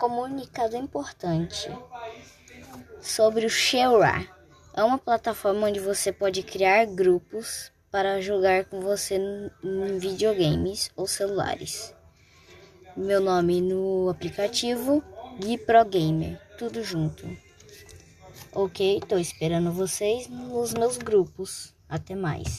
comunicado importante sobre o Share. É uma plataforma onde você pode criar grupos para jogar com você em videogames ou celulares. Meu nome no aplicativo Gui Pro Gamer, tudo junto. Ok, tô esperando vocês nos meus grupos. Até mais.